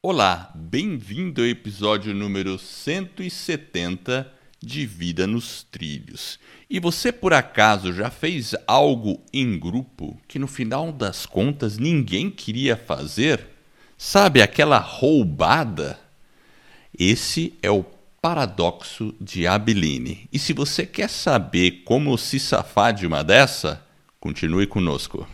Olá, bem-vindo ao episódio número 170 de Vida nos Trilhos. E você por acaso já fez algo em grupo que no final das contas ninguém queria fazer? Sabe aquela roubada? Esse é o paradoxo de Abeline. E se você quer saber como se safar de uma dessa, continue conosco.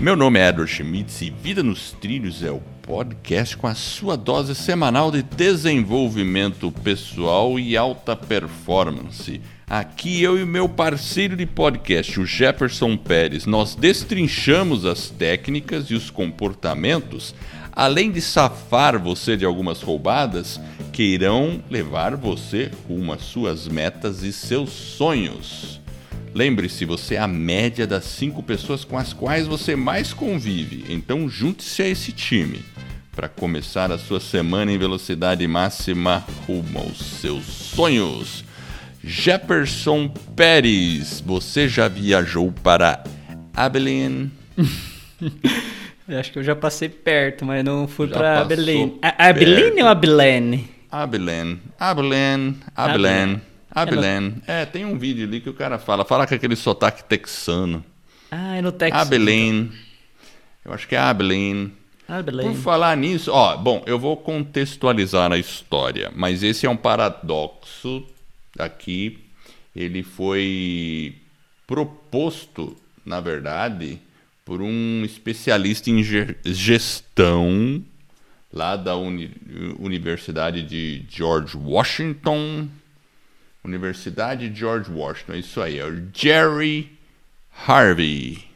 Meu nome é Edward Schmitz e Vida nos Trilhos é o podcast com a sua dose semanal de desenvolvimento pessoal e alta performance. Aqui eu e meu parceiro de podcast, o Jefferson Pérez, nós destrinchamos as técnicas e os comportamentos, além de safar você de algumas roubadas que irão levar você rumo às suas metas e seus sonhos. Lembre-se, você é a média das cinco pessoas com as quais você mais convive, então junte-se a esse time para começar a sua semana em velocidade máxima rumo aos seus sonhos. Jefferson Pérez, você já viajou para Abilene? Acho que eu já passei perto, mas não fui para Abilene. Abilene ou Abilene? Abilene, Abilene, Abilene. Abilene. É, tem um vídeo ali que o cara fala. Fala com aquele sotaque texano. Ah, é no Texas. Abilene. Então. Eu acho que é Abilene. Abilene. Por falar nisso, ó, bom, eu vou contextualizar a história, mas esse é um paradoxo aqui. Ele foi proposto, na verdade, por um especialista em gestão lá da Uni Universidade de George Washington, Universidade George Washington, isso aí, é o Jerry Harvey.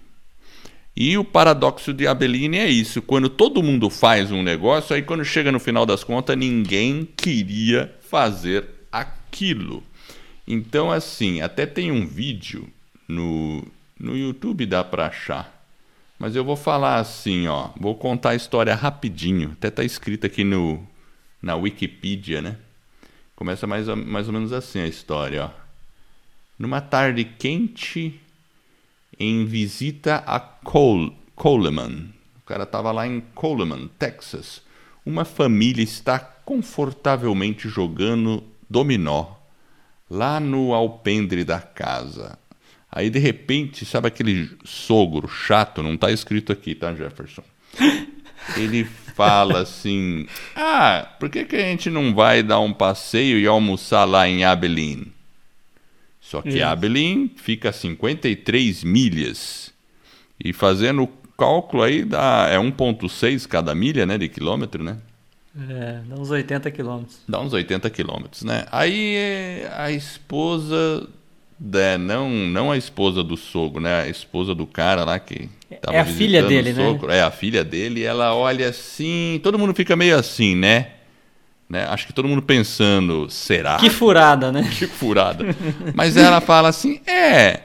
E o paradoxo de Abeline é isso: quando todo mundo faz um negócio, aí quando chega no final das contas, ninguém queria fazer aquilo. Então, assim, até tem um vídeo no, no YouTube, dá para achar. Mas eu vou falar assim, ó, vou contar a história rapidinho. Até tá escrito aqui no, na Wikipedia, né? Começa mais, mais ou menos assim a história. Ó. Numa tarde quente, em visita a Cole, Coleman, o cara estava lá em Coleman, Texas. Uma família está confortavelmente jogando dominó lá no alpendre da casa. Aí de repente, sabe aquele sogro chato? Não está escrito aqui, tá, Jefferson? Ele fala assim: Ah, por que, que a gente não vai dar um passeio e almoçar lá em Abilene? Só que Isso. Abilene fica a 53 milhas. E fazendo o cálculo aí, dá, é 1,6 cada milha né, de quilômetro, né? É, dá uns 80 quilômetros. Dá uns 80 quilômetros, né? Aí a esposa é, não, não a esposa do sogro, né? A esposa do cara lá que tava É a filha dele, né? É a filha dele. ela olha assim, todo mundo fica meio assim, né? né? Acho que todo mundo pensando, será? Que furada, né? Que furada. Mas ela fala assim, é,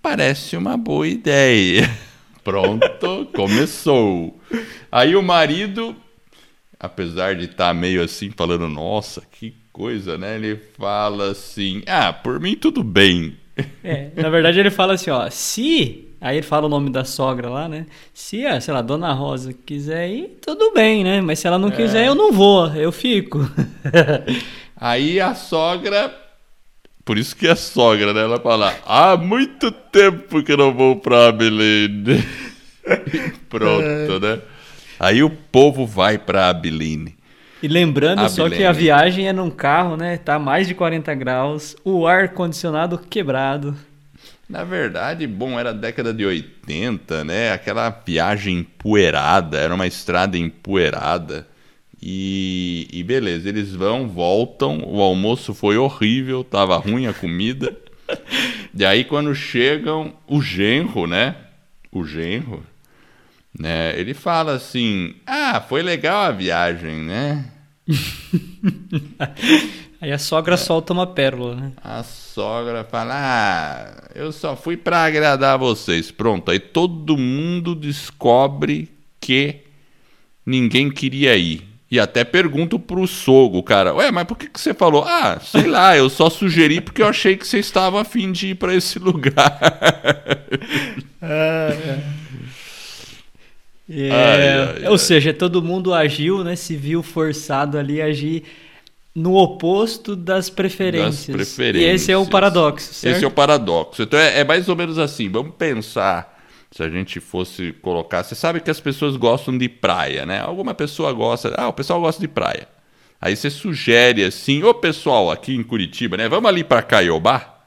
parece uma boa ideia. Pronto, começou. Aí o marido, apesar de estar tá meio assim falando, nossa, que coisa, né? Ele fala assim: ah, por mim tudo bem. É, na verdade ele fala assim: ó, se. Aí ele fala o nome da sogra lá, né? Se, a, sei lá, Dona Rosa quiser ir, tudo bem, né? Mas se ela não é. quiser, eu não vou, eu fico. Aí a sogra. Por isso que é sogra, né? Ela fala: há muito tempo que eu não vou pra Abilene. Pronto, é. né? Aí o povo vai pra Abilene. E lembrando Abilene. só que a viagem é num carro, né? Tá mais de 40 graus, o ar condicionado quebrado. Na verdade, bom, era década de 80, né? Aquela viagem empoeirada, era uma estrada empoeirada. E, e beleza, eles vão, voltam, o almoço foi horrível, tava ruim a comida. e aí quando chegam, o genro, né? O genro, né? Ele fala assim: "Ah, foi legal a viagem, né?" Aí a sogra é. solta uma pérola, né? A sogra fala: ah, eu só fui para agradar vocês. Pronto, aí todo mundo descobre que ninguém queria ir. E até pergunto pro sogro, cara, ué, mas por que, que você falou? Ah, sei lá, eu só sugeri porque eu achei que você estava afim de ir para esse lugar. é. É, ai, é, ai, ou ai. seja, todo mundo agiu, né? Se viu forçado ali a agir no oposto das preferências. Das preferências. E esse é o paradoxo, certo? Esse é o paradoxo. Então é, é mais ou menos assim. Vamos pensar se a gente fosse colocar. Você sabe que as pessoas gostam de praia, né? Alguma pessoa gosta. Ah, o pessoal gosta de praia. Aí você sugere assim, ô pessoal aqui em Curitiba, né? Vamos ali para Caiobá?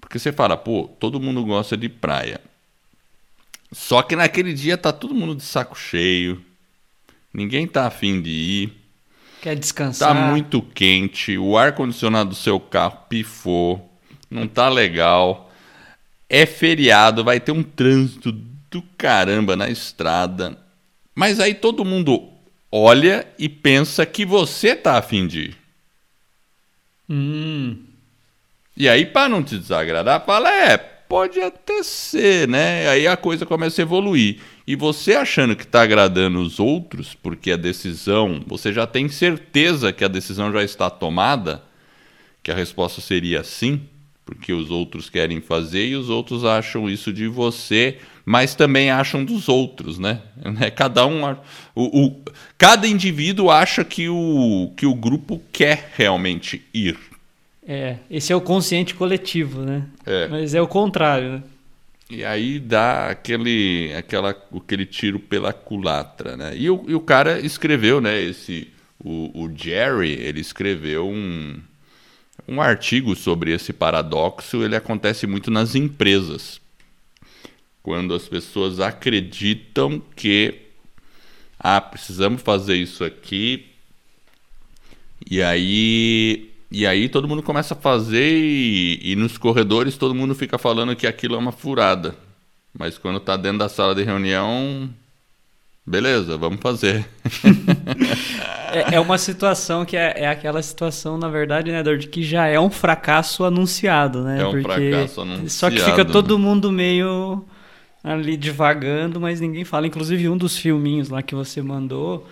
Porque você fala, pô, todo mundo gosta de praia. Só que naquele dia tá todo mundo de saco cheio. Ninguém tá afim de ir. Quer descansar. Tá muito quente, o ar condicionado do seu carro pifou, não tá legal. É feriado, vai ter um trânsito do caramba na estrada. Mas aí todo mundo olha e pensa que você tá afim de ir. Hum. E aí, para não te desagradar, fala: é, pode até ser, né? Aí a coisa começa a evoluir. E você achando que está agradando os outros, porque a decisão, você já tem certeza que a decisão já está tomada, que a resposta seria sim, porque os outros querem fazer e os outros acham isso de você, mas também acham dos outros, né? Cada um, o, o, cada indivíduo acha que o, que o grupo quer realmente ir. É, esse é o consciente coletivo, né? É. Mas é o contrário, né? E aí dá aquele, aquela, aquele tiro pela culatra, né? E o, e o cara escreveu, né? Esse, o, o Jerry, ele escreveu um, um artigo sobre esse paradoxo. Ele acontece muito nas empresas, quando as pessoas acreditam que ah, precisamos fazer isso aqui, e aí e aí todo mundo começa a fazer e, e, nos corredores todo mundo fica falando que aquilo é uma furada. Mas quando tá dentro da sala de reunião, beleza, vamos fazer. é, é, uma situação que é, é, aquela situação, na verdade, né, de que já é um fracasso anunciado, né? É um Porque fracasso anunciado. Só que fica todo mundo meio ali divagando, mas ninguém fala. Inclusive um dos filminhos lá que você mandou,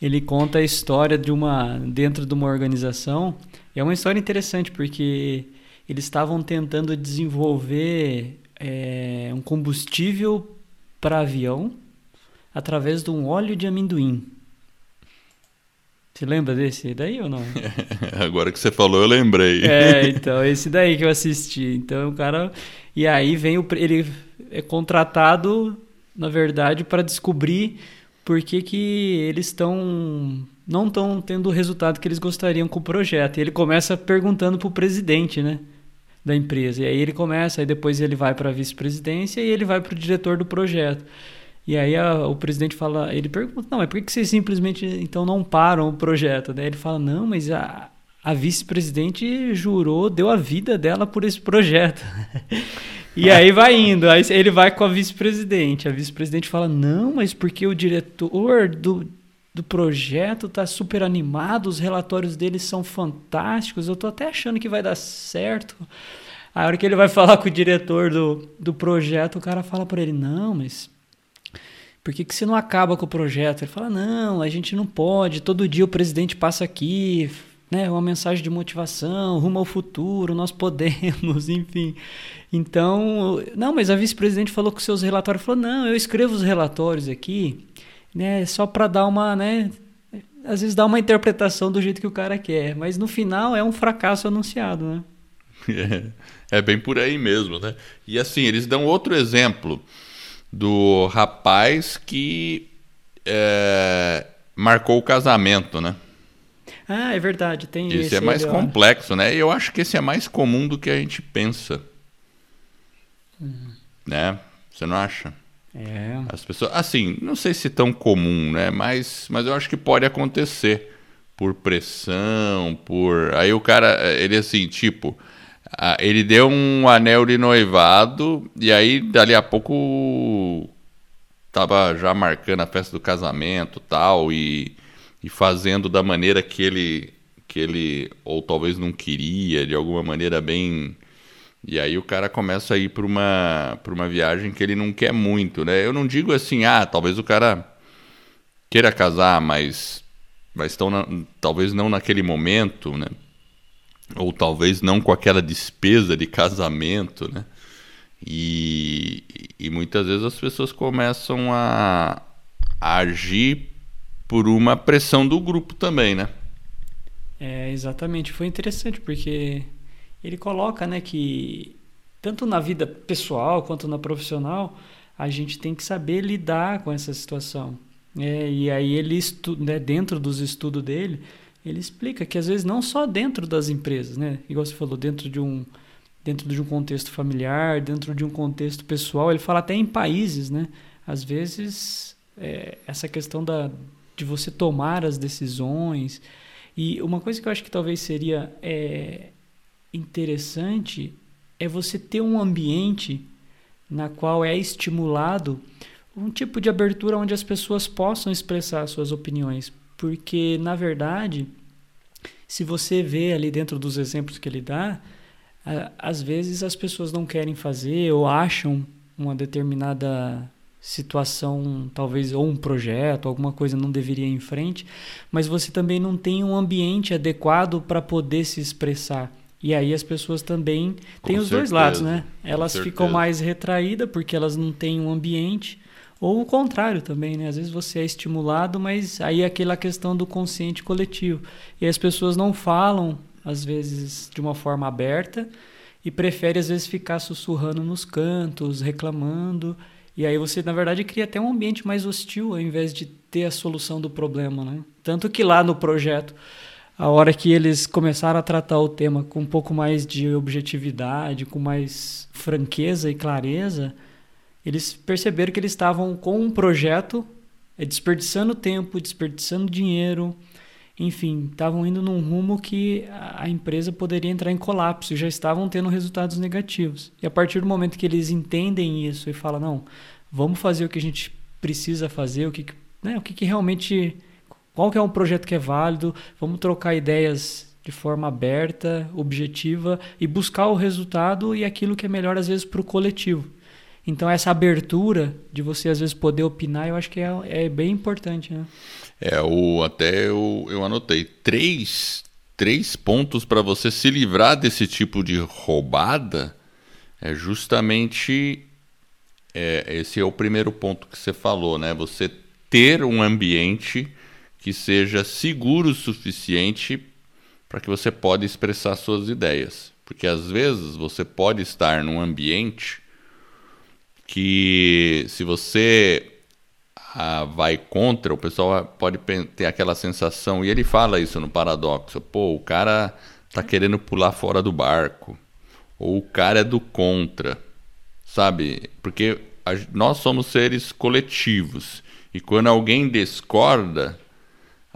ele conta a história de uma dentro de uma organização e é uma história interessante porque eles estavam tentando desenvolver é, um combustível para avião através de um óleo de amendoim. Você lembra desse daí ou não? Agora que você falou, eu lembrei. É, então, esse daí que eu assisti. Então, o cara. E aí vem o. Ele é contratado, na verdade, para descobrir por que, que eles estão não estão tendo o resultado que eles gostariam com o projeto. E ele começa perguntando para o presidente, né? Da empresa. E aí ele começa, aí depois ele vai para a vice-presidência e ele vai para o diretor do projeto. E aí a, o presidente fala, ele pergunta, não, mas por que, vocês simplesmente então não param o projeto? Daí ele fala, não, mas a, a vice-presidente jurou, deu a vida dela por esse projeto. e aí vai indo, aí ele vai com a vice-presidente. A vice-presidente fala, não, mas porque o diretor do do projeto, tá super animado, os relatórios deles são fantásticos, eu tô até achando que vai dar certo. A hora que ele vai falar com o diretor do, do projeto, o cara fala para ele: Não, mas por que, que você não acaba com o projeto? Ele fala: Não, a gente não pode. Todo dia o presidente passa aqui, né, uma mensagem de motivação, rumo ao futuro, nós podemos, enfim. Então, não, mas a vice-presidente falou com seus relatórios, falou: Não, eu escrevo os relatórios aqui né, só para dar uma, né, às vezes dá uma interpretação do jeito que o cara quer, mas no final é um fracasso anunciado, né? É, é bem por aí mesmo, né? E assim, eles dão outro exemplo do rapaz que é, marcou o casamento, né? Ah, é verdade, tem esse. Esse é mais complexo, né? E eu acho que esse é mais comum do que a gente pensa. Uhum. Né? Você não acha? É. As pessoas, assim, não sei se tão comum, né? Mas, mas eu acho que pode acontecer por pressão, por aí o cara, ele assim, tipo, ele deu um anel de noivado e aí dali a pouco tava já marcando a festa do casamento, tal e, e fazendo da maneira que ele que ele ou talvez não queria, de alguma maneira bem e aí o cara começa a ir para uma, uma viagem que ele não quer muito, né? Eu não digo assim, ah, talvez o cara queira casar, mas, mas estão na, talvez não naquele momento, né? Ou talvez não com aquela despesa de casamento, né? E, e muitas vezes as pessoas começam a, agir por uma pressão do grupo também, né? É, exatamente. Foi interessante porque ele coloca, né, que tanto na vida pessoal quanto na profissional, a gente tem que saber lidar com essa situação. É, e aí ele né, dentro dos estudos dele, ele explica que às vezes não só dentro das empresas, né, igual você falou, dentro de um dentro de um contexto familiar, dentro de um contexto pessoal, ele fala até em países, né? Às vezes é, essa questão da, de você tomar as decisões e uma coisa que eu acho que talvez seria é, interessante é você ter um ambiente na qual é estimulado um tipo de abertura onde as pessoas possam expressar suas opiniões, porque na verdade, se você vê ali dentro dos exemplos que ele dá, às vezes as pessoas não querem fazer ou acham uma determinada situação, talvez ou um projeto, alguma coisa não deveria ir em frente, mas você também não tem um ambiente adequado para poder se expressar. E aí as pessoas também têm os dois lados, né? Elas ficam mais retraídas porque elas não têm um ambiente, ou o contrário também, né? Às vezes você é estimulado, mas aí é aquela questão do consciente coletivo. E as pessoas não falam, às vezes, de uma forma aberta e preferem, às vezes, ficar sussurrando nos cantos, reclamando. E aí você, na verdade, cria até um ambiente mais hostil ao invés de ter a solução do problema, né? Tanto que lá no projeto a hora que eles começaram a tratar o tema com um pouco mais de objetividade, com mais franqueza e clareza, eles perceberam que eles estavam com um projeto, é, desperdiçando tempo, desperdiçando dinheiro, enfim, estavam indo num rumo que a empresa poderia entrar em colapso já estavam tendo resultados negativos. E a partir do momento que eles entendem isso e falam, não, vamos fazer o que a gente precisa fazer, o que, né, o que, que realmente qual que é um projeto que é válido? Vamos trocar ideias de forma aberta, objetiva e buscar o resultado e aquilo que é melhor às vezes para o coletivo. Então essa abertura de você às vezes poder opinar, eu acho que é, é bem importante, né? É, o, até eu, eu anotei três, três pontos para você se livrar desse tipo de roubada. É justamente é, esse é o primeiro ponto que você falou, né? Você ter um ambiente que seja seguro o suficiente para que você possa expressar suas ideias. Porque às vezes você pode estar num ambiente que se você ah, vai contra, o pessoal pode ter aquela sensação, e ele fala isso no paradoxo, pô, o cara tá querendo pular fora do barco, ou o cara é do contra, sabe? Porque a, nós somos seres coletivos, e quando alguém discorda,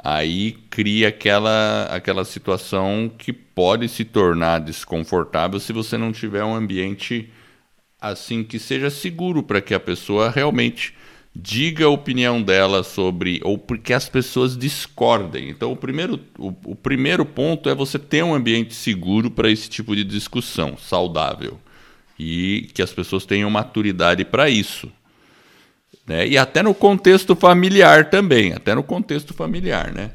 aí cria aquela, aquela situação que pode se tornar desconfortável se você não tiver um ambiente assim que seja seguro para que a pessoa realmente diga a opinião dela sobre ou porque as pessoas discordem. Então o primeiro, o, o primeiro ponto é você ter um ambiente seguro para esse tipo de discussão, saudável. E que as pessoas tenham maturidade para isso. Né? E até no contexto familiar também, até no contexto familiar, né?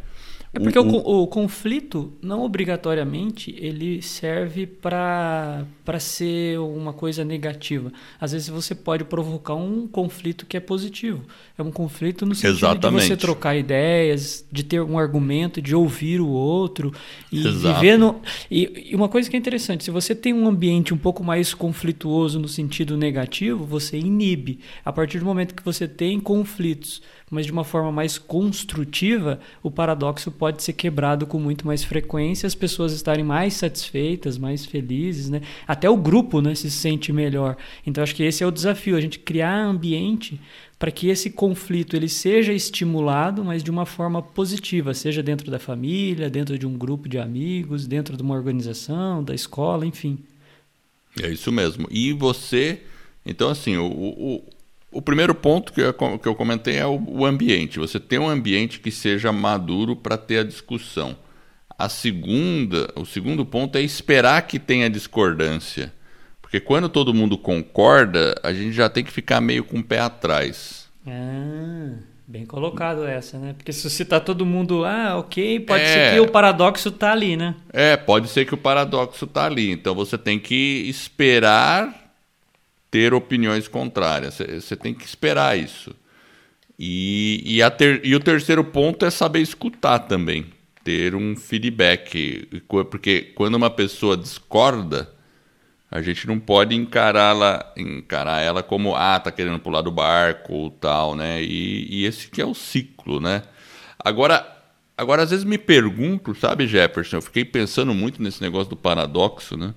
É porque o, o, o conflito, não obrigatoriamente, ele serve para ser uma coisa negativa. Às vezes você pode provocar um conflito que é positivo. É um conflito no sentido Exatamente. de você trocar ideias, de ter um argumento, de ouvir o outro e Exato. viver no... E, e uma coisa que é interessante, se você tem um ambiente um pouco mais conflituoso no sentido negativo, você inibe. A partir do momento que você tem conflitos mas de uma forma mais construtiva, o paradoxo pode ser quebrado com muito mais frequência, as pessoas estarem mais satisfeitas, mais felizes, né? Até o grupo, né, se sente melhor. Então acho que esse é o desafio, a gente criar ambiente para que esse conflito ele seja estimulado, mas de uma forma positiva, seja dentro da família, dentro de um grupo de amigos, dentro de uma organização, da escola, enfim. É isso mesmo. E você, então assim, o, o o primeiro ponto que eu, que eu comentei é o, o ambiente. Você tem um ambiente que seja maduro para ter a discussão. A segunda, o segundo ponto é esperar que tenha discordância. Porque quando todo mundo concorda, a gente já tem que ficar meio com o pé atrás. Ah, bem colocado essa, né? Porque se você tá todo mundo, ah, ok, pode é, ser que o paradoxo tá ali, né? É, pode ser que o paradoxo tá ali. Então você tem que esperar ter opiniões contrárias. Você tem que esperar isso. E, e, ter, e o terceiro ponto é saber escutar também, ter um feedback. Porque quando uma pessoa discorda, a gente não pode encará-la, encarar ela como, ah, tá querendo pular do barco ou tal, né? E, e esse que é o ciclo, né? Agora, agora, às vezes me pergunto, sabe, Jefferson, eu fiquei pensando muito nesse negócio do paradoxo, né?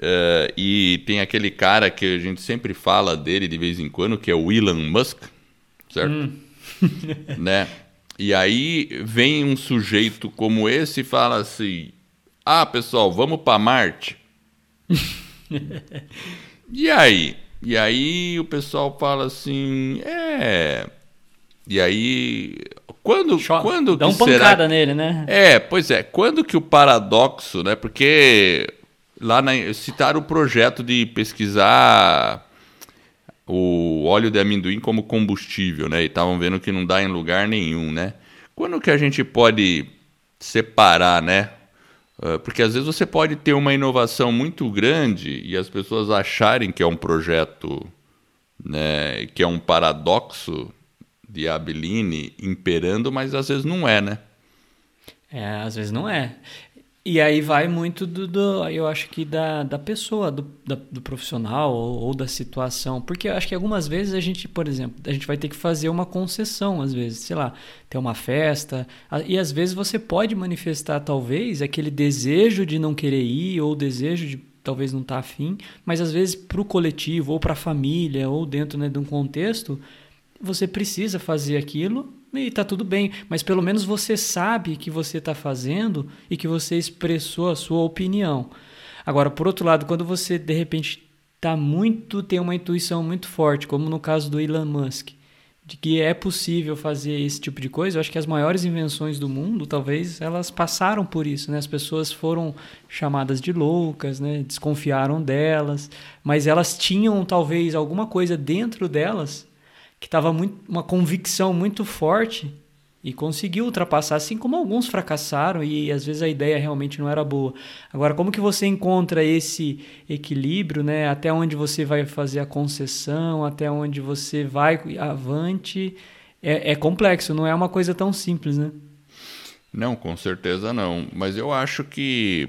Uh, e tem aquele cara que a gente sempre fala dele de vez em quando, que é o Elon Musk, certo? Hum. né? E aí vem um sujeito como esse e fala assim: Ah, pessoal, vamos para Marte. e aí? E aí o pessoal fala assim: É. E aí. Quando, quando Dá uma pancada nele, né? É, pois é. Quando que o paradoxo, né? Porque lá na, citaram o projeto de pesquisar o óleo de amendoim como combustível, né? E estavam vendo que não dá em lugar nenhum, né? Quando que a gente pode separar, né? Ah, porque às vezes você pode ter uma inovação muito grande e as pessoas acharem que é um projeto, né, que é um paradoxo de Abeline imperando, mas às vezes não é, né? É, às vezes não é. E aí vai muito do, do, eu acho que da, da pessoa, do, da, do profissional ou, ou, da situação. Porque eu acho que algumas vezes a gente, por exemplo, a gente vai ter que fazer uma concessão, às vezes, sei lá, ter uma festa. E às vezes você pode manifestar, talvez, aquele desejo de não querer ir ou desejo de talvez não estar tá afim, mas às vezes para o coletivo ou para a família ou dentro né, de um contexto, você precisa fazer aquilo e tá tudo bem, mas pelo menos você sabe que você está fazendo e que você expressou a sua opinião. Agora, por outro lado, quando você de repente tá muito tem uma intuição muito forte, como no caso do Elon Musk, de que é possível fazer esse tipo de coisa, eu acho que as maiores invenções do mundo, talvez elas passaram por isso, né? As pessoas foram chamadas de loucas, né? Desconfiaram delas, mas elas tinham talvez alguma coisa dentro delas que estava uma convicção muito forte e conseguiu ultrapassar, assim como alguns fracassaram e às vezes a ideia realmente não era boa. Agora, como que você encontra esse equilíbrio, né? Até onde você vai fazer a concessão, até onde você vai avante, é, é complexo, não é uma coisa tão simples, né? Não, com certeza não. Mas eu acho que,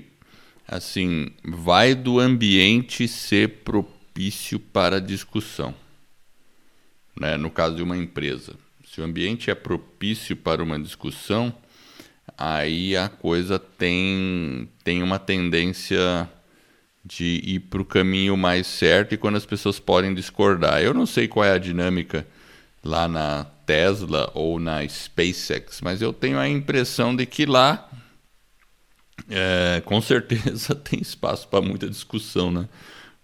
assim, vai do ambiente ser propício para discussão né, no caso de uma empresa. Se o ambiente é propício para uma discussão, aí a coisa tem, tem uma tendência de ir para o caminho mais certo e quando as pessoas podem discordar. Eu não sei qual é a dinâmica lá na Tesla ou na SpaceX, mas eu tenho a impressão de que lá, é, com certeza, tem espaço para muita discussão, né?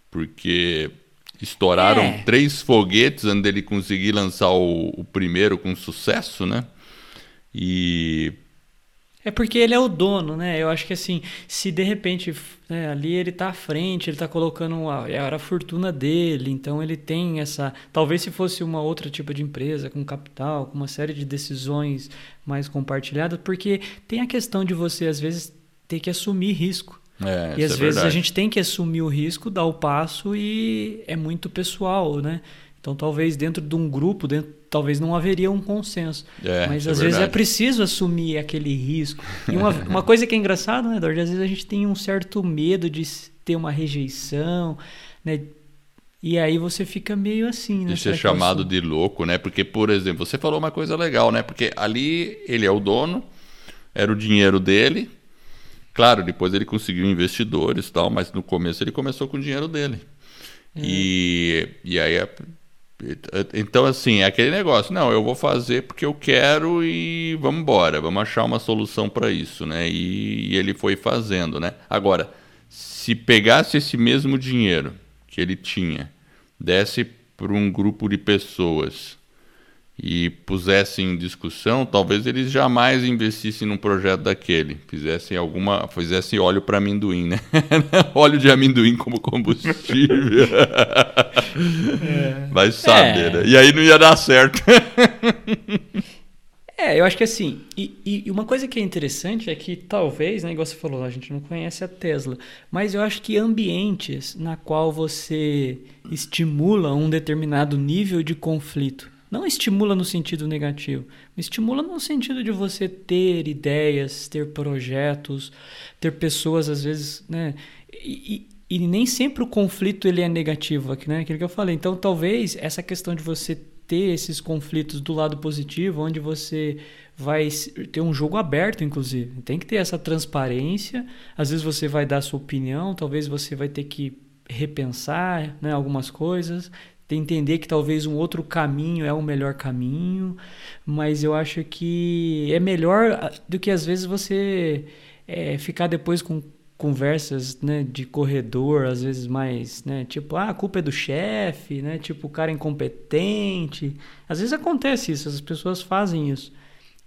Porque Estouraram é. três foguetes antes dele conseguir lançar o, o primeiro com sucesso, né? E é porque ele é o dono, né? Eu acho que assim, se de repente né, ali ele está à frente, ele está colocando a, era a fortuna dele, então ele tem essa. Talvez se fosse uma outra tipo de empresa, com capital, com uma série de decisões mais compartilhadas, porque tem a questão de você, às vezes, ter que assumir risco. É, e às é vezes verdade. a gente tem que assumir o risco, dar o passo e é muito pessoal, né? Então talvez dentro de um grupo, dentro, talvez não haveria um consenso. É, Mas é às é vezes é preciso assumir aquele risco. E uma, uma coisa que é engraçada, né, Eduardo? Às vezes a gente tem um certo medo de ter uma rejeição, né? E aí você fica meio assim, né? De ser chamado de louco, né? Porque, por exemplo, você falou uma coisa legal, né? Porque ali ele é o dono, era o dinheiro dele, Claro, depois ele conseguiu investidores e tal, mas no começo ele começou com o dinheiro dele. Hum. E, e aí, é, então assim, é aquele negócio, não, eu vou fazer porque eu quero e vamos embora, vamos achar uma solução para isso, né? E, e ele foi fazendo, né? Agora, se pegasse esse mesmo dinheiro que ele tinha, desse para um grupo de pessoas e pusessem em discussão, talvez eles jamais investissem num projeto daquele, fizessem alguma, fizessem óleo para amendoim, né? óleo de amendoim como combustível. é. Vai saber, é. né? E aí não ia dar certo. é, eu acho que assim, e, e, uma coisa que é interessante é que talvez, né, igual você falou, a gente não conhece a Tesla, mas eu acho que ambientes na qual você estimula um determinado nível de conflito Não estimula no sentido negativo, estimula no sentido de você ter ideias, ter projetos, ter pessoas às vezes, né? E, e, e nem sempre o conflito ele é negativo, né? Aquilo que eu falei. Então, talvez essa questão de você ter esses conflitos do lado positivo, onde você vai ter um jogo aberto, inclusive. Tem que ter essa transparência. Às vezes você vai dar sua opinião, talvez você vai ter que repensar né, algumas coisas, entender que talvez um outro caminho é o melhor caminho, mas eu acho que é melhor ah, do que às vezes você é, ficar depois com conversas né, de corredor, às vezes mais, né, tipo, ah, a culpa é do chefe, né, tipo, o cara é incompetente. Às vezes acontece isso, as pessoas fazem isso.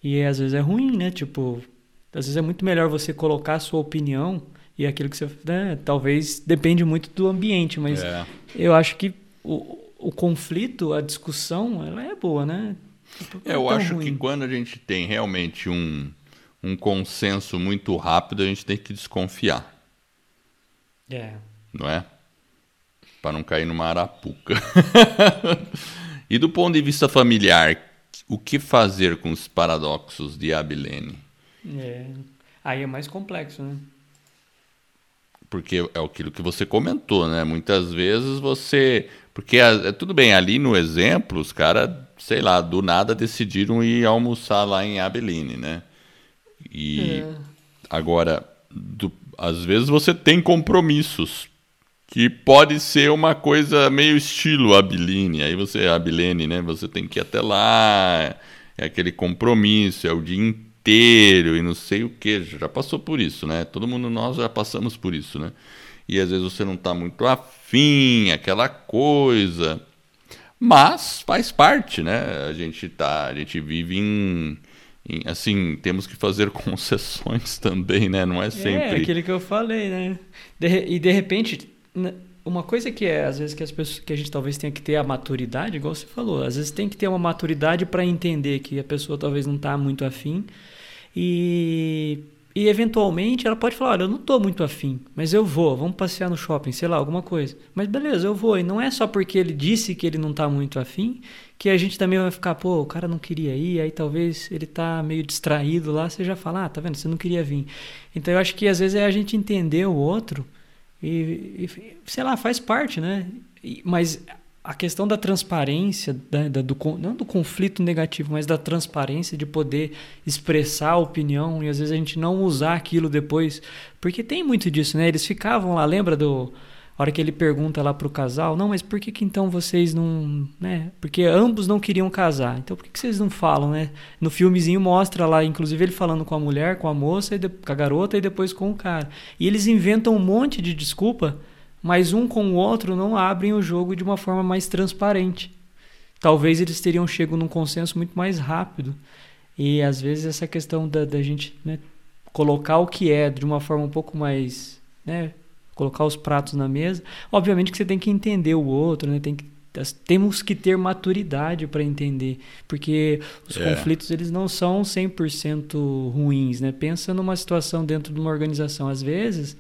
E às vezes é ruim, né, tipo, às vezes é muito melhor você colocar a sua opinião e aquilo que você, né, talvez depende muito do ambiente, mas é. eu acho que o, o conflito, a discussão, ela é boa, né? É, eu acho ruim. que quando a gente tem realmente um um consenso muito rápido, a gente tem que desconfiar. É. Não é? Para não cair numa arapuca. e do ponto de vista familiar, o que fazer com os paradoxos de Abilene? É. Aí é mais complexo, né? Porque é aquilo que você comentou, né? Muitas vezes você. Porque é, tudo bem, ali no exemplo, os caras, sei lá, do nada decidiram ir almoçar lá em Abilene, né? E é. agora, do, às vezes você tem compromissos que pode ser uma coisa meio estilo Abilene. Aí você, Abilene, né? Você tem que ir até lá, é aquele compromisso, é o dia inteiro e não sei o que. Já passou por isso, né? Todo mundo nós já passamos por isso, né? E às vezes você não está muito afim, aquela coisa. Mas faz parte, né? A gente tá, a gente vive em assim, temos que fazer concessões também, né? Não é sempre. É, aquilo que eu falei, né? De, e de repente, uma coisa que é, às vezes, que as pessoas que a gente talvez tenha que ter a maturidade, igual você falou, às vezes tem que ter uma maturidade para entender que a pessoa talvez não está muito afim. E e eventualmente ela pode falar: Olha, eu não estou muito afim, mas eu vou, vamos passear no shopping, sei lá, alguma coisa. Mas beleza, eu vou. E não é só porque ele disse que ele não está muito afim que a gente também vai ficar: pô, o cara não queria ir, aí talvez ele está meio distraído lá, você já fala: ah, tá vendo, você não queria vir. Então eu acho que às vezes é a gente entender o outro e, e sei lá, faz parte, né? E, mas a questão da transparência, da, da, do, não do conflito negativo, mas da transparência de poder expressar a opinião e às vezes a gente não usar aquilo depois. Porque tem muito disso, né? Eles ficavam lá, lembra do. A hora que ele pergunta lá pro casal, não, mas por que, que então vocês não. né? Porque ambos não queriam casar. Então por que, que vocês não falam, né? No filmezinho mostra lá, inclusive ele falando com a mulher, com a moça, e de, com a garota e depois com o cara. E eles inventam um monte de desculpa mas um com o outro não abrem o jogo de uma forma mais transparente. Talvez eles teriam chegado num consenso muito mais rápido. E às vezes essa questão da, da gente né, colocar o que é de uma forma um pouco mais. Né, colocar os pratos na mesa. Obviamente que você tem que entender o outro, né, tem que, temos que ter maturidade para entender, porque os é. conflitos eles não são 100% ruins. Né? Pensa numa situação dentro de uma organização. Às vezes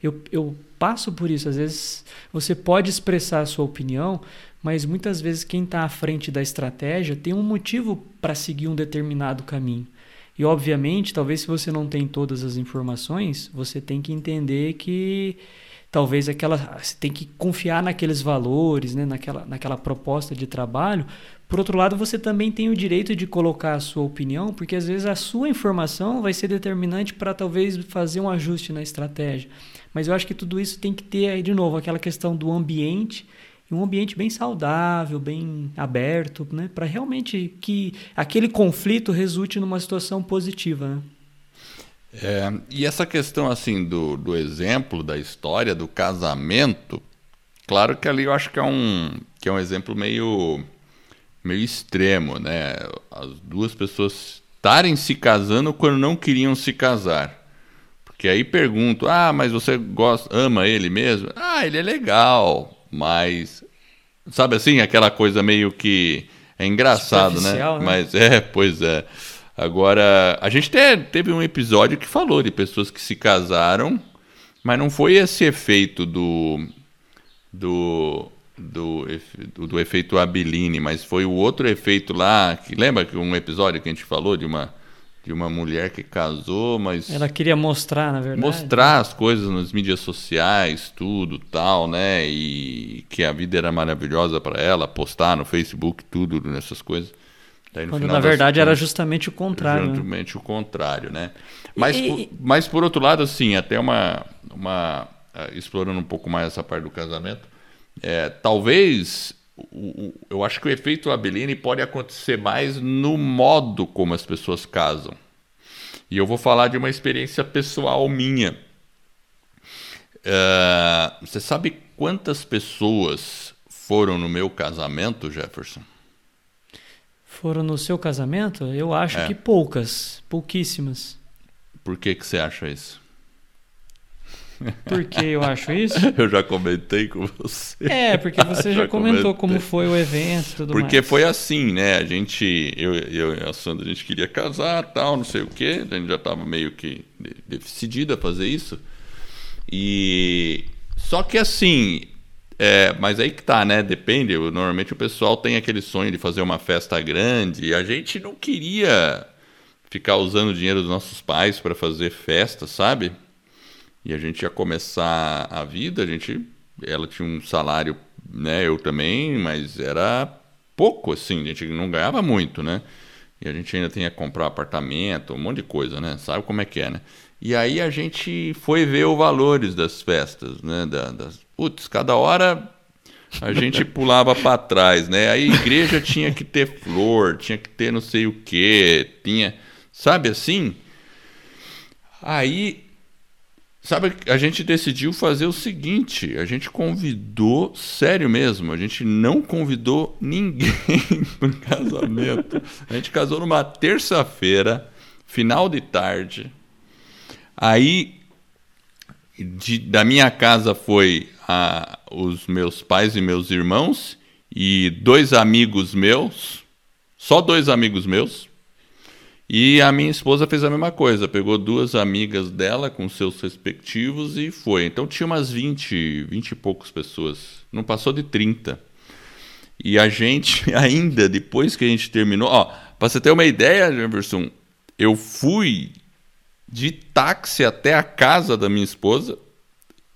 eu, eu passo por isso. Às vezes você pode expressar a sua opinião, mas muitas vezes quem está à frente da estratégia tem um motivo para seguir um determinado caminho. E obviamente, talvez se você não tem todas as informações, você tem que entender que talvez aquela você tem que confiar naqueles valores, né, naquela, naquela proposta de trabalho. Por outro lado, você também tem o direito de colocar a sua opinião, porque às vezes a sua informação vai ser determinante para talvez fazer um ajuste na estratégia. Mas eu acho que tudo isso tem que ter, de novo, aquela questão do ambiente um ambiente bem saudável, bem aberto, né? para realmente que aquele conflito resulte numa situação positiva. Né? É, e essa questão assim do, do exemplo da história do casamento, claro que ali eu acho que é um, que é um exemplo meio, meio extremo, né? As duas pessoas estarem se casando quando não queriam se casar. Porque aí pergunto, ah, mas você gosta, ama ele mesmo? Ah, ele é legal, mas sabe assim, aquela coisa meio que é engraçado, né? né? Mas é, pois é. Agora, a gente teve um episódio que falou de pessoas que se casaram, mas não foi esse efeito do do do, do, do efeito Abiline, mas foi o outro efeito lá, que lembra que um episódio que a gente falou de uma de uma mulher que casou, mas ela queria mostrar, na verdade, mostrar as coisas nas mídias sociais, tudo, tal, né? E que a vida era maravilhosa para ela, postar no Facebook tudo nessas coisas. Daí, Quando na verdade era justamente o contrário. Né? Justamente né? o contrário, né? Mas, e... por, mas por outro lado, assim, até uma, uma uh, explorando um pouco mais essa parte do casamento, é, talvez o, o, eu acho que o efeito Abelini pode acontecer mais no modo como as pessoas casam. E eu vou falar de uma experiência pessoal minha. Uh, você sabe quantas pessoas foram no meu casamento, Jefferson? Foram no seu casamento? Eu acho é. que poucas, pouquíssimas. Por que, que você acha isso? Por que eu acho isso? Eu já comentei com você. É, porque você já, já comentou como foi o evento e tudo Porque mais. foi assim, né? A gente, eu, eu e a Sandra, a gente queria casar, tal, não sei o quê. A gente já estava meio que decidida a fazer isso. E só que assim, é, mas aí que tá, né? Depende. Normalmente o pessoal tem aquele sonho de fazer uma festa grande. E a gente não queria ficar usando o dinheiro dos nossos pais para fazer festa, sabe? E a gente ia começar a vida, a gente, ela tinha um salário, né, eu também, mas era pouco assim, a gente não ganhava muito, né? E a gente ainda tinha que comprar apartamento, um monte de coisa, né? Sabe como é que é, né? E aí a gente foi ver os valores das festas, né? Da, das... Putz, cada hora a gente pulava para trás, né? A igreja tinha que ter flor, tinha que ter não sei o quê, tinha, sabe assim? Aí Sabe, a gente decidiu fazer o seguinte: a gente convidou, sério mesmo, a gente não convidou ninguém para o casamento. A gente casou numa terça-feira, final de tarde. Aí, de, da minha casa foi a, os meus pais e meus irmãos e dois amigos meus, só dois amigos meus. E a minha esposa fez a mesma coisa, pegou duas amigas dela com seus respectivos e foi. Então tinha umas 20, 20 e poucas pessoas, não passou de 30. E a gente ainda, depois que a gente terminou, ó, para você ter uma ideia, Jefferson, eu fui de táxi até a casa da minha esposa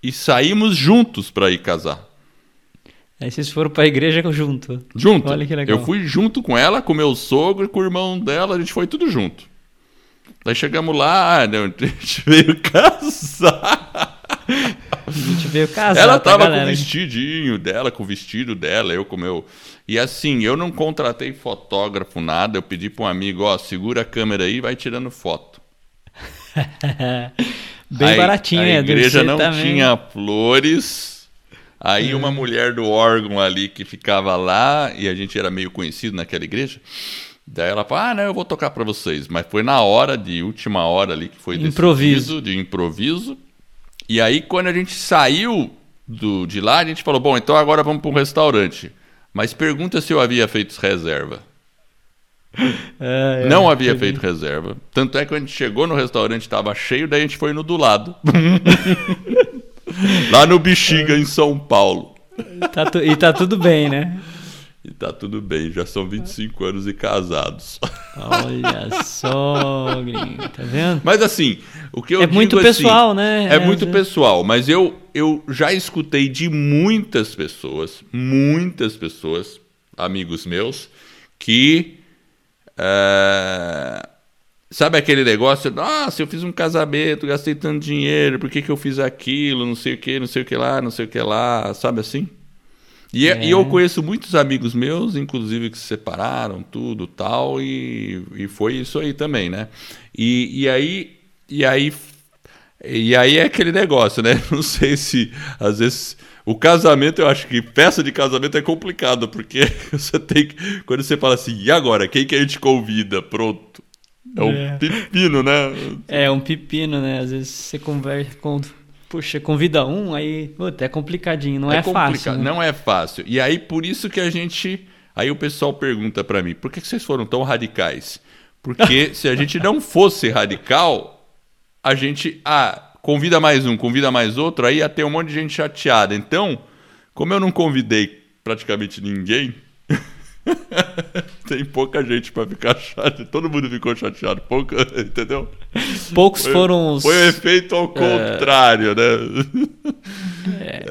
e saímos juntos para ir casar. Aí vocês foram pra igreja junto. Junto. Olha que legal. Eu fui junto com ela, com meu sogro e com o irmão dela, a gente foi tudo junto. Daí chegamos lá, né, a gente veio casar. A gente veio casar. Ela tava com o vestidinho dela, com o vestido dela, eu com o meu. E assim, eu não contratei fotógrafo, nada. Eu pedi para um amigo, ó, segura a câmera aí e vai tirando foto. Bem baratinho, né? A igreja não também. tinha flores Aí uma mulher do órgão ali que ficava lá, e a gente era meio conhecido naquela igreja, daí ela falou, ah, não, eu vou tocar para vocês. Mas foi na hora, de última hora ali, que foi improviso. de improviso. E aí quando a gente saiu do, de lá, a gente falou, bom, então agora vamos para um restaurante. Mas pergunta se eu havia feito reserva. É, é, não havia feito reserva. Tanto é que quando a gente chegou no restaurante estava cheio, daí a gente foi no do lado. Lá no Bexiga, em São Paulo. Tá tu, e tá tudo bem, né? E tá tudo bem, já são 25 anos e casados. Olha só, gringo, tá vendo? Mas assim, o que eu É muito assim, pessoal, né? É, é muito pessoal, mas eu, eu já escutei de muitas pessoas, muitas pessoas, amigos meus, que. Uh, Sabe aquele negócio? Nossa, eu fiz um casamento, gastei tanto dinheiro, por que, que eu fiz aquilo? Não sei o que, não sei o que lá, não sei o que lá, sabe assim? E, é. e eu conheço muitos amigos meus, inclusive que se separaram, tudo tal, e, e foi isso aí também, né? E, e aí. E aí. E aí é aquele negócio, né? Não sei se às vezes o casamento, eu acho que festa de casamento é complicado, porque você tem que. Quando você fala assim, e agora? Quem que a gente convida? Pronto. É um é. pepino, né? É um pepino, né? Às vezes você conversa com. Puxa, convida um, aí puta, é complicadinho, não é, é fácil. Né? Não é fácil. E aí, por isso que a gente. Aí o pessoal pergunta para mim, por que vocês foram tão radicais? Porque se a gente não fosse radical, a gente. Ah, convida mais um, convida mais outro, aí ia ter um monte de gente chateada. Então, como eu não convidei praticamente ninguém, tem pouca gente para ficar chateado. Todo mundo ficou chateado, pouca, entendeu? Poucos Foi- foram os. Foi o efeito ao contrário, né?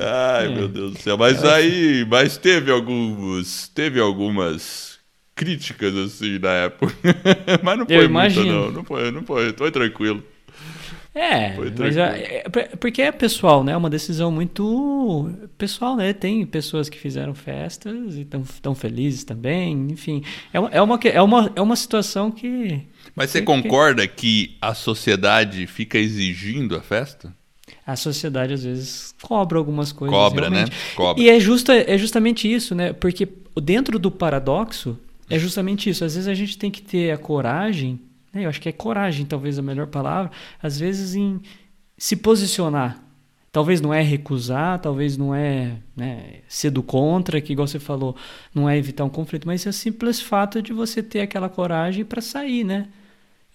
Ai, é. meu Deus do céu. Mas aí, mas teve alguns, teve algumas críticas assim na época. mas não foi muito, imagino. não. Não foi, não foi. Foi tranquilo. É, Foi mas tranquilo. é, é, porque é pessoal, né? É uma decisão muito pessoal, né? Tem pessoas que fizeram festas e estão felizes também, enfim. É uma, é, uma, que- é, uma, é uma situação que. Mas você Que- concorda que a sociedade fica exigindo a festa? A sociedade às vezes cobra algumas coisas. Cobra, né? realmente. Cobra. E é, justa, é justamente isso, né? Porque dentro do paradoxo é justamente isso. Às vezes a gente tem que ter a coragem, né? eu acho que é coragem talvez a melhor palavra, às vezes em se posicionar. Talvez não é recusar, talvez não é né, ser do contra, que igual você falou, não é evitar um conflito, mas é o simples fato de você ter aquela coragem para sair, né?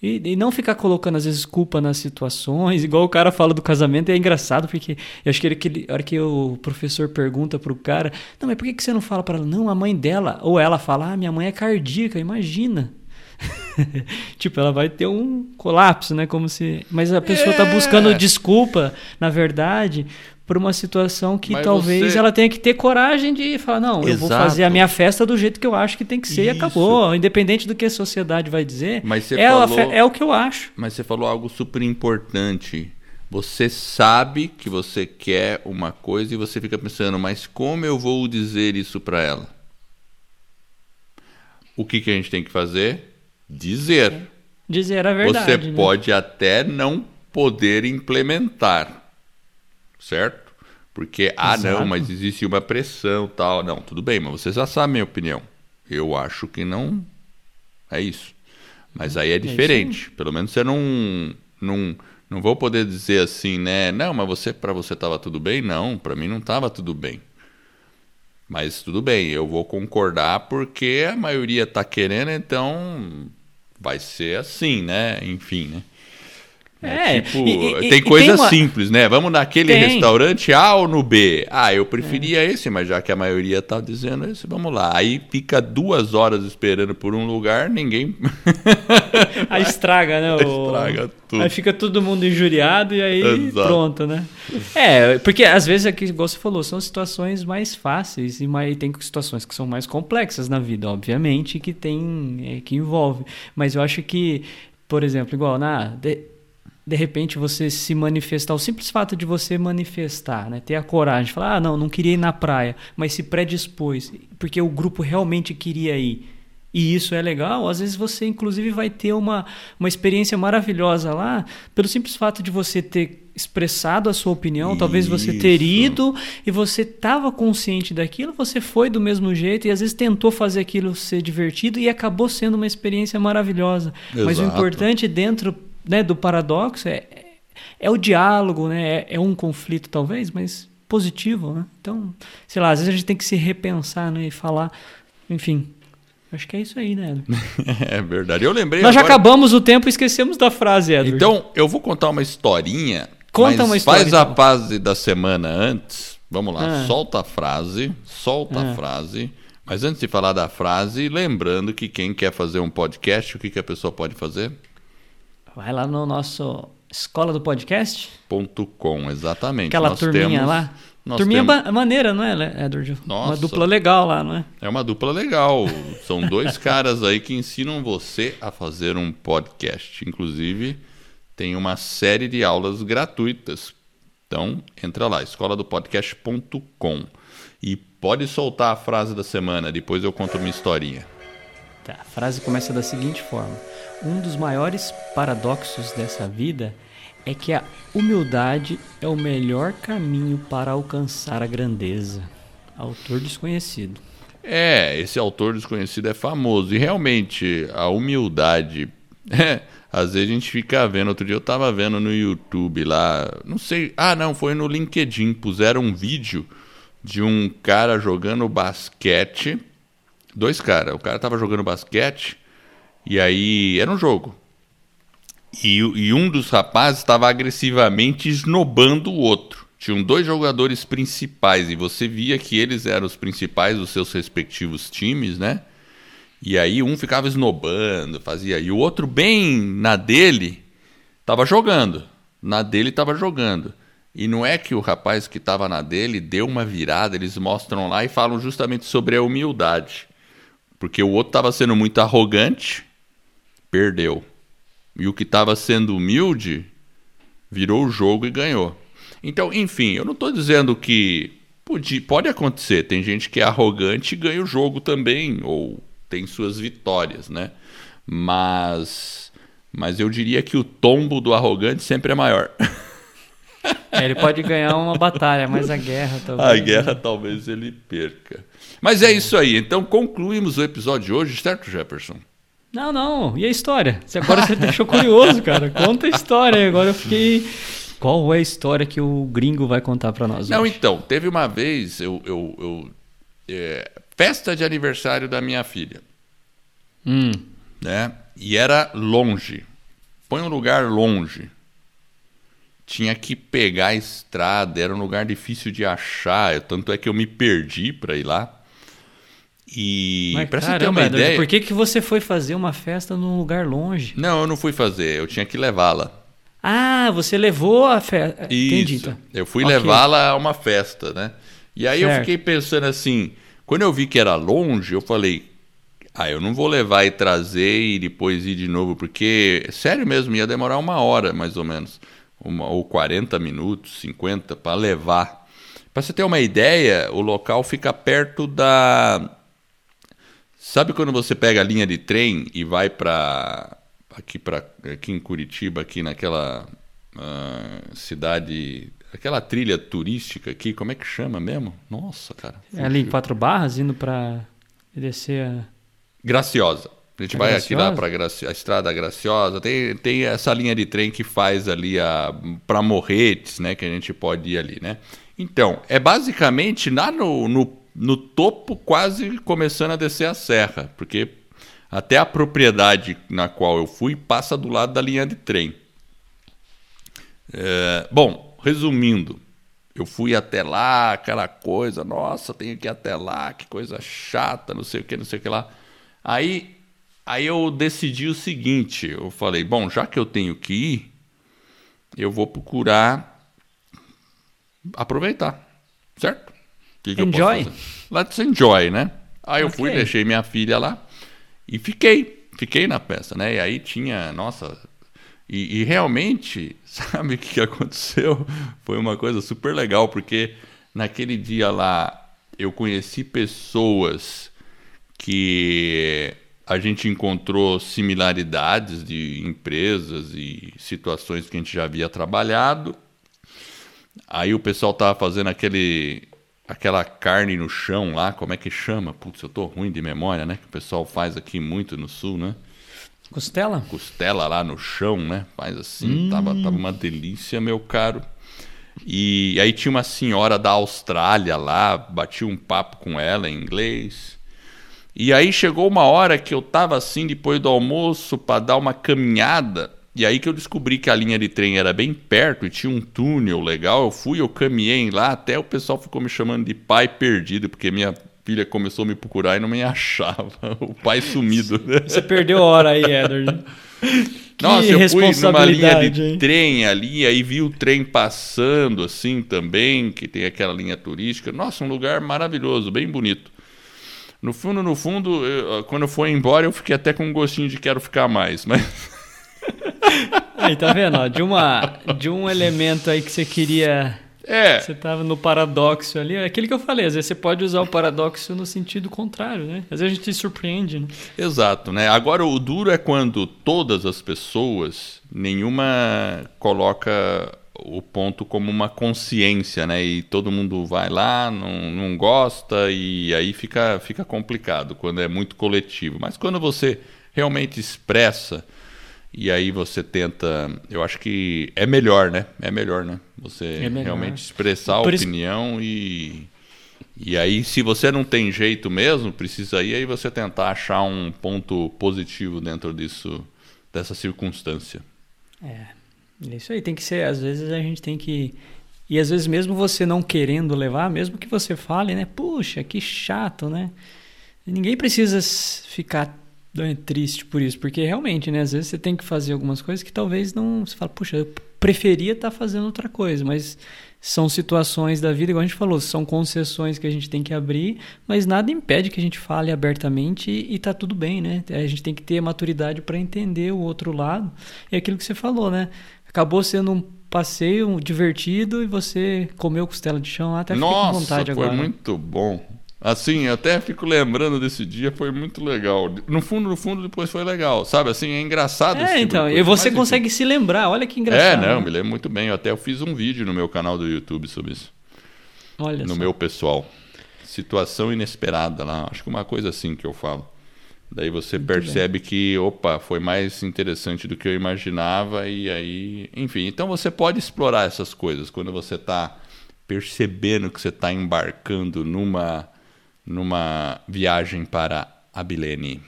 E, e não ficar colocando, às vezes, culpa nas situações, igual o cara fala do casamento, é engraçado, porque eu acho que ele, que ele- a hora que o professor pergunta pro cara, não, mas por que, que você não fala para ela? Não, a mãe dela, ou ela fala, ah, minha mãe é cardíaca, imagina. tipo, ela vai ter um colapso, né? Como se. Mas a pessoa tá É. buscando desculpa, na verdade, por uma situação que Mas talvez você- ela tenha que ter coragem de falar, não, eu vou Exato. fazer a minha festa do jeito que eu acho que tem que ser e Isso. acabou. Independente do que a sociedade vai dizer. Mas você é, a falou- é o que eu acho. Mas você falou algo super importante. Você sabe que você quer uma coisa e você fica pensando, mas como eu vou dizer isso para ela? O que, que a gente tem que fazer? Dizer. Dizer a verdade. você né? pode até não poder implementar, certo? Porque, ah, não, Exato. mas existe uma pressão tal. Não, tudo bem, mas você já sabe a minha opinião. Eu acho que não é isso. Mas aí é aí. diferente. Pelo menos você não, não, não vou poder dizer assim, né? Não, mas você para você estava tudo bem? Não, para mim não estava tudo bem. Mas tudo bem, eu vou concordar porque a maioria está querendo, então vai ser assim, né? Enfim, né? É, tipo, e- e- tem e coisa tem uma- simples, né? Vamos naquele Tem. restaurante A ou no B? Ah, eu preferia esse, mas já que a maioria tá dizendo esse, vamos lá. Aí fica duas horas esperando por um lugar, ninguém Aí estraga, né? o- estraga tudo. Aí fica todo mundo injuriado e aí Exato. pronto, né? É, porque às vezes, aqui, igual você falou, são situações mais fáceis e mais, tem situações que são mais complexas na vida, obviamente, que tem, é, que envolve. Mas eu acho que, por exemplo, igual na... De, de repente você se manifestar, o simples fato de você manifestar, né? ter a coragem de falar, ah, não, não queria ir na praia, mas se predispôs, porque o grupo realmente queria ir. E isso é legal, às vezes você inclusive vai ter uma, uma experiência maravilhosa lá, pelo simples fato de você ter expressado a sua opinião, talvez você ter Isso. ido e você estava consciente daquilo, você foi do mesmo jeito e às vezes tentou fazer aquilo ser divertido e acabou sendo uma experiência maravilhosa. Mas o Exato. importante dentro né, do paradoxo é, é o diálogo, né? É, é um conflito talvez, mas positivo, né? Então, sei lá, às vezes a gente tem que se repensar, né, e falar, enfim. Acho que é isso aí, né? Edward? É verdade. Eu lembrei Nós já agora- acabamos o tempo e esquecemos da frase, Edward. Então, eu vou contar uma historinha. Conta uma história, Faz a então. fase da semana antes. Vamos lá, Ah. solta a frase, solta a Ah. frase. Mas antes de falar da frase, lembrando que quem quer fazer um podcast, o que, que a pessoa pode fazer? Vai lá no nosso Escola do Podcast, Ponto .com, exatamente. aquela Nós turminha temos- lá. turminha temos- maneira, não é, Edward? Uma Nossa. dupla legal lá, não é? É uma dupla legal. São dois caras aí que ensinam você a fazer um podcast. Inclusive, tem uma série de aulas gratuitas. Então, entra lá, escoladopodcast.com. E pode soltar a frase da semana, depois eu conto uma historinha. Tá, a frase começa da seguinte forma: Um dos maiores paradoxos dessa vida é que a humildade é o melhor caminho para alcançar a grandeza. Autor desconhecido. É, esse autor desconhecido é famoso. E realmente, a humildade. é, às vezes a gente fica vendo. Outro dia eu tava vendo no YouTube lá. Não sei. Ah, não, foi no LinkedIn. Puseram um vídeo de um cara jogando basquete. Dois caras. O cara tava jogando basquete. E aí. Era um jogo. E, e um dos rapazes estava agressivamente esnobando o outro. tinham dois jogadores principais e você via que eles eram os principais dos seus respectivos times, né? E aí um ficava esnobando, fazia. E o outro, bem na dele, tava jogando. Na dele tava jogando. E não é que o rapaz que estava na dele deu uma virada, eles mostram lá e falam justamente sobre a humildade. Porque o outro estava sendo muito arrogante, perdeu. E o que estava sendo humilde virou o jogo e ganhou. Então, enfim, eu não estou dizendo que pode, pode acontecer. Tem gente que é arrogante e ganha o jogo também, ou tem suas vitórias, né? Mas, mas eu diria que o tombo do arrogante sempre é maior. É, ele pode ganhar uma batalha, mas a guerra talvez. A guerra talvez ele perca. Mas é isso aí. Então concluímos o episódio de hoje, certo, Jefferson? Não, não. E a história? Agora você deixou curioso, cara. Conta a história. Agora eu fiquei. Qual é a história que o gringo vai contar para nós? Não, hoje? então, teve uma vez, eu, eu, eu é, festa de aniversário da minha filha. Hum. Né? E era longe. Põe um lugar longe. Tinha que pegar a estrada, era um lugar difícil de achar. Tanto é que eu me perdi para ir lá. E Mas, pra você ter uma Eduardo, ideia. por que, que você foi fazer uma festa num lugar longe? Não, eu não fui fazer, eu tinha que levá-la. Ah, você levou a festa. Entendi, então. Eu fui Ok. levá-la a uma festa, né? E aí eu Certo. fiquei pensando assim, quando eu vi que era longe, eu falei, ah, eu não vou levar e trazer e depois ir de novo, porque, sério mesmo, ia demorar uma hora, mais ou menos. Uma, ou 40 minutos, 50, para levar. Para você ter uma ideia, o local fica perto da... Sabe quando você pega a linha de trem e vai para aqui para aqui em Curitiba, aqui naquela ah, cidade, aquela trilha turística aqui, como é que chama mesmo? Nossa, cara. É ali em Quatro Barras, indo pra descer a... Graciosa. A gente É vai aqui lá Graciosa? para a Estrada Graciosa. Tem, tem essa linha de trem que faz ali a para Morretes, né? Que a gente pode ir ali, né? Então, é basicamente lá no, no, no topo, quase começando a descer a serra, porque até a propriedade na qual eu fui passa do lado da linha de trem. É, bom, resumindo, eu fui até lá, aquela coisa, nossa, tenho que ir até lá, que coisa chata, não sei o que, não sei o que lá. Aí, aí eu decidi o seguinte, eu falei, bom, já que eu tenho que ir, eu vou procurar aproveitar, certo? Que que Enjoy. Let's enjoy, né? Aí eu fui, Ok. deixei minha filha lá e fiquei, fiquei na peça, né? E aí tinha, nossa, e, e realmente, sabe o que que aconteceu? Foi uma coisa super legal, porque naquele dia lá eu conheci pessoas que a gente encontrou similaridades de empresas e situações que a gente já havia trabalhado. Aí o pessoal tava fazendo aquele aquela carne no chão lá, como é que chama? Putz, eu tô ruim de memória, né? Que o pessoal faz aqui muito no sul, né? Costela? costela lá no chão, né? Faz assim, tava, tava uma delícia, meu caro. E aí tinha uma senhora da Austrália lá, bati um papo com ela em inglês. E aí chegou uma hora que eu tava assim depois do almoço para dar uma caminhada. E aí que eu descobri que a linha de trem era bem perto e tinha um túnel legal. Eu fui, eu caminhei lá, até o pessoal ficou me chamando de pai perdido, porque minha filha começou a me procurar e não me achava. O pai sumido. Você perdeu hora aí, Edward. Que Nossa, eu fui numa linha de hein? trem ali, aí vi o trem passando assim também, que tem aquela linha turística. Nossa, um lugar maravilhoso, bem bonito. No fundo, no fundo, eu- quando eu fui embora, eu fiquei até com um gostinho de quero ficar mais, mas Aí, tá vendo? ó, de, uma, de um elemento aí que você queria. é, Você tava no paradoxo ali. É aquele que eu falei. Às vezes você pode usar o paradoxo no sentido contrário, né? Às vezes a gente se surpreende, né? exato, né? Agora o duro é quando todas as pessoas, nenhuma coloca o ponto como uma consciência, né? E todo mundo vai lá, não, não gosta e aí fica, fica complicado quando é muito coletivo. Mas quando você realmente expressa e aí você tenta, eu acho que é melhor, né? É melhor, né? Você É melhor. realmente expressar a Por isso- opinião e e aí se você não tem jeito mesmo, precisa ir aí você tentar achar um ponto positivo dentro disso dessa circunstância. É. É isso aí. Tem que ser. Às vezes a gente tem que E às vezes mesmo você não querendo levar, mesmo que você fale, né? Puxa, que chato, né? Ninguém precisa ficar triste por isso, porque realmente, né? Às vezes você tem que fazer algumas coisas que talvez não. Você fala, puxa, eu preferia estar tá fazendo outra coisa, mas são situações da vida, igual a gente falou, são concessões que a gente tem que abrir, mas nada impede que a gente fale abertamente e, e tá tudo bem, né? A gente tem que ter maturidade para entender o outro lado. É aquilo que você falou, né? Acabou sendo um passeio divertido e você comeu costela de chão lá, até Nossa, com vontade foi agora. muito bom. Assim, eu até fico lembrando desse dia, foi muito legal. No fundo, no fundo, depois foi legal. Sabe, assim, é engraçado É, tipo então, e você mas, consegue enfim. se lembrar, olha que engraçado. É, não, né? me lembro muito bem. Eu até eu fiz um vídeo no meu canal do YouTube sobre isso. Olha No só. meu pessoal. Situação inesperada lá, acho que uma coisa assim que eu falo. Daí você muito percebe bem. que, opa, foi mais interessante do que eu imaginava e aí, enfim. Então você pode explorar essas coisas quando você está percebendo que você está embarcando numa numa viagem para Abilene.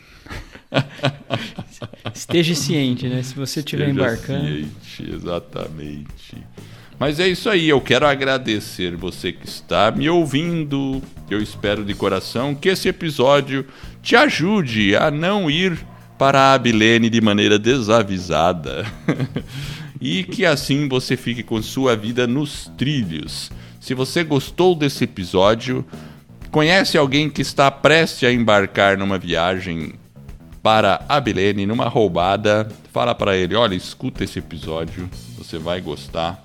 Esteja ciente, né? Se você estiver embarcando. Ciente, exatamente. Mas é isso aí, eu quero agradecer você que está me ouvindo. Eu espero de coração que esse episódio te ajude a não ir para a Abilene de maneira desavisada. e que assim você fique com sua vida nos trilhos. Se você gostou desse episódio, Conhece alguém que está prestes a embarcar numa viagem para Abilene, numa roubada? Fala para ele: olha, escuta esse episódio, você vai gostar.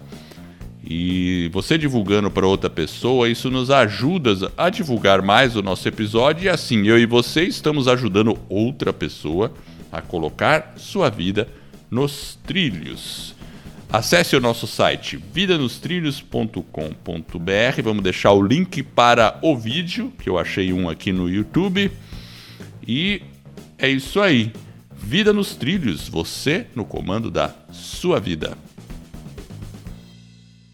E você divulgando para outra pessoa, isso nos ajuda a divulgar mais o nosso episódio. E assim, eu e você estamos ajudando outra pessoa a colocar sua vida nos trilhos. Acesse o nosso site vidanostrilhos.com.br. Vamos deixar o link para o vídeo, que eu achei um aqui no YouTube. E é isso aí. Vida nos trilhos, você no comando da sua vida.